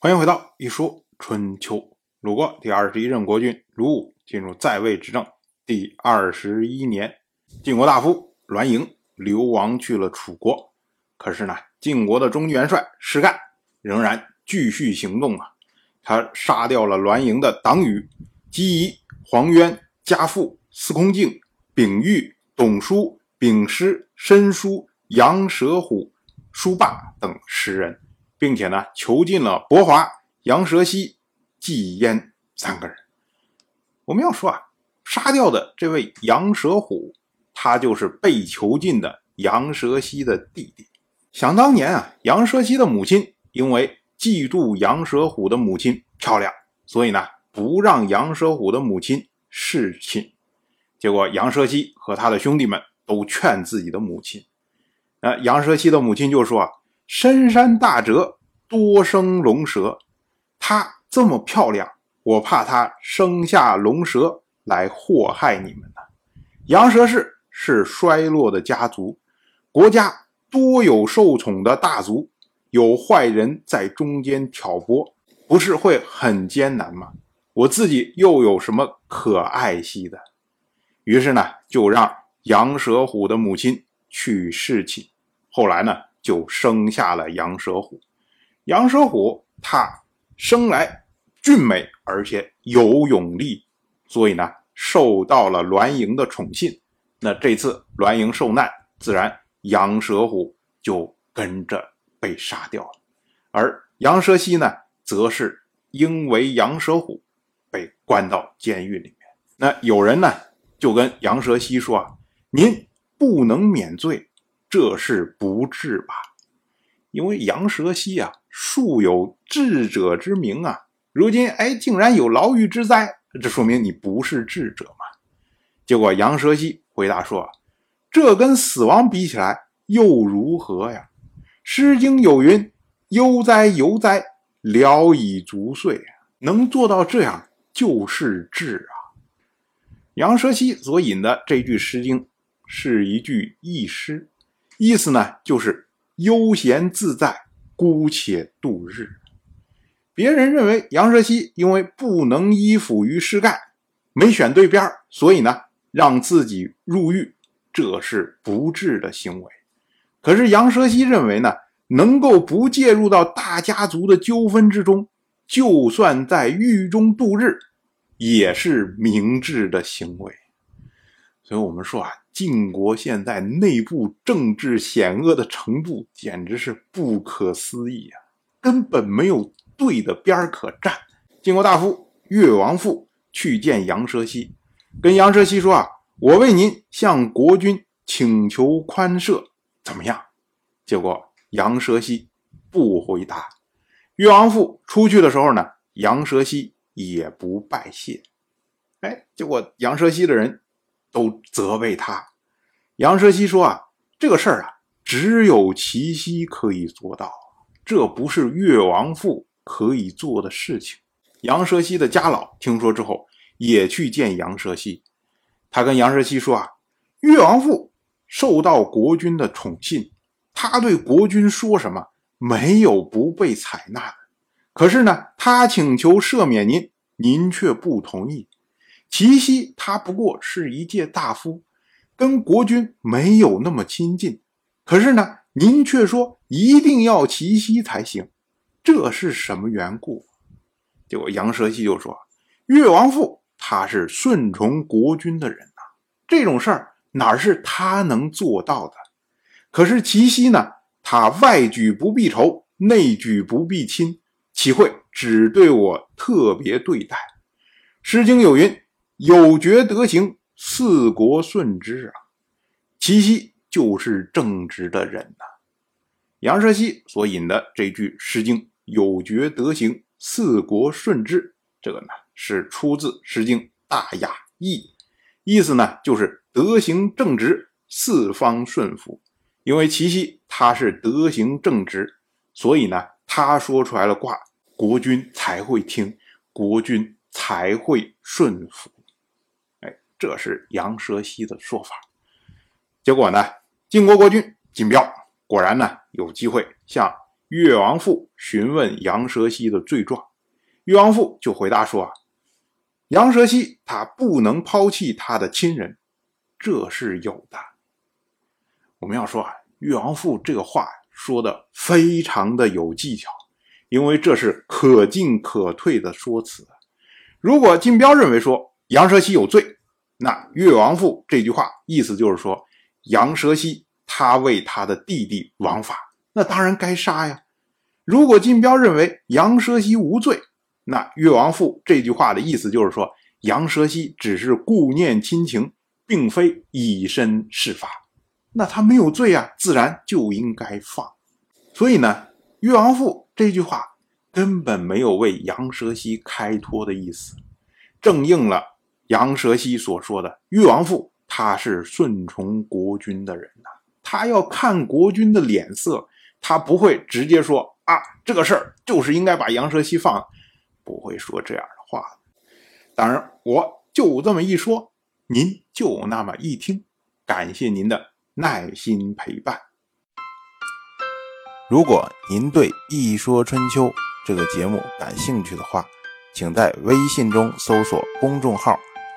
欢迎回到《一说春秋》。鲁国第二十一任国君鲁武进入在位执政第二十一年，晋国大夫栾盈流亡去了楚国。可是呢，晋国的中元帅士干仍然继续行动啊！他杀掉了栾盈的党羽姬仪、黄渊、家父、司空敬、秉玉、董叔、秉师、申叔、杨蛇虎、叔霸等十人，并且呢，囚禁了伯华、杨蛇溪。季淹三个人，我们要说啊，杀掉的这位杨蛇虎，他就是被囚禁的杨蛇溪的弟弟。想当年啊，杨蛇溪的母亲因为嫉妒杨蛇虎的母亲漂亮，所以呢，不让杨蛇虎的母亲侍寝。结果杨蛇溪和他的兄弟们都劝自己的母亲，那杨蛇溪的母亲就说啊：“深山大泽多生龙蛇，他。”这么漂亮，我怕她生下龙蛇来祸害你们呢。羊蛇氏是衰落的家族，国家多有受宠的大族，有坏人在中间挑拨，不是会很艰难吗？我自己又有什么可爱惜的？于是呢，就让杨蛇虎的母亲去侍寝，后来呢，就生下了杨蛇虎。杨蛇虎他。生来俊美，而且有勇力，所以呢，受到了栾盈的宠信。那这次栾盈受难，自然杨蛇虎就跟着被杀掉了。而杨蛇溪呢，则是因为杨蛇虎被关到监狱里面。那有人呢，就跟杨蛇溪说：“啊，您不能免罪，这是不智吧？因为杨蛇溪啊。”素有智者之名啊，如今哎，竟然有牢狱之灾，这说明你不是智者嘛？结果杨蛇溪回答说：“这跟死亡比起来又如何呀？”《诗经》有云：“悠哉悠哉，聊以足岁。”能做到这样就是智啊。杨蛇溪所引的这句《诗经》是一句佚诗，意思呢就是悠闲自在。姑且度日。别人认为杨蛇溪因为不能依附于世干，没选对边所以呢让自己入狱，这是不智的行为。可是杨蛇溪认为呢，能够不介入到大家族的纠纷之中，就算在狱中度日，也是明智的行为。所以我们说啊。晋国现在内部政治险恶的程度简直是不可思议啊！根本没有对的边儿可站。晋国大夫越王父去见杨蛇溪，跟杨蛇溪说：“啊，我为您向国君请求宽赦，怎么样？”结果杨蛇溪不回答。越王父出去的时候呢，杨蛇溪也不拜谢。哎，结果杨蛇溪的人。都责备他，杨蛇西说：“啊，这个事儿啊，只有齐奚可以做到，这不是越王父可以做的事情。”杨蛇西的家老听说之后，也去见杨蛇溪。他跟杨蛇西说：“啊，越王父受到国君的宠信，他对国君说什么，没有不被采纳的。可是呢，他请求赦免您，您却不同意。”齐奚他不过是一介大夫，跟国君没有那么亲近。可是呢，您却说一定要齐奚才行，这是什么缘故？结果杨蛇溪就说：“越王父他是顺从国君的人呐，这种事儿哪是他能做到的？可是齐奚呢，他外举不避仇，内举不避亲，岂会只对我特别对待？”《诗经》有云。有觉德行，四国顺之啊！齐奚就是正直的人呐。杨蛇溪所引的这句《诗经》“有觉德行，四国顺之”，这个呢是出自《诗经·大雅·义》，意思呢就是德行正直，四方顺服。因为齐奚他是德行正直，所以呢他说出来的话，国君才会听，国君才会顺服。这是杨蛇溪的说法，结果呢，晋国国君晋彪果然呢有机会向越王父询问杨蛇溪的罪状，越王父就回答说：“啊，杨蛇溪他不能抛弃他的亲人，这是有的。”我们要说啊，越王父这个话说的非常的有技巧，因为这是可进可退的说辞。如果金彪认为说杨蛇溪有罪，那越王父这句话意思就是说杨蛇溪他为他的弟弟枉法。那当然该杀呀！如果金彪认为杨蛇溪无罪，那越王父这句话的意思就是说，杨蛇溪只是顾念亲情，并非以身试法，那他没有罪啊，自然就应该放。所以呢，越王父这句话根本没有为杨蛇溪开脱的意思，正应了杨蛇溪所说的：越王父他是顺从国君的人呐，他要看国君的脸色。他不会直接说啊，这个事儿就是应该把杨蛇溪放，不会说这样的话。当然，我就这么一说，您就那么一听。感谢您的耐心陪伴。如果您对《一说春秋》这个节目感兴趣的话，请在微信中搜索公众号“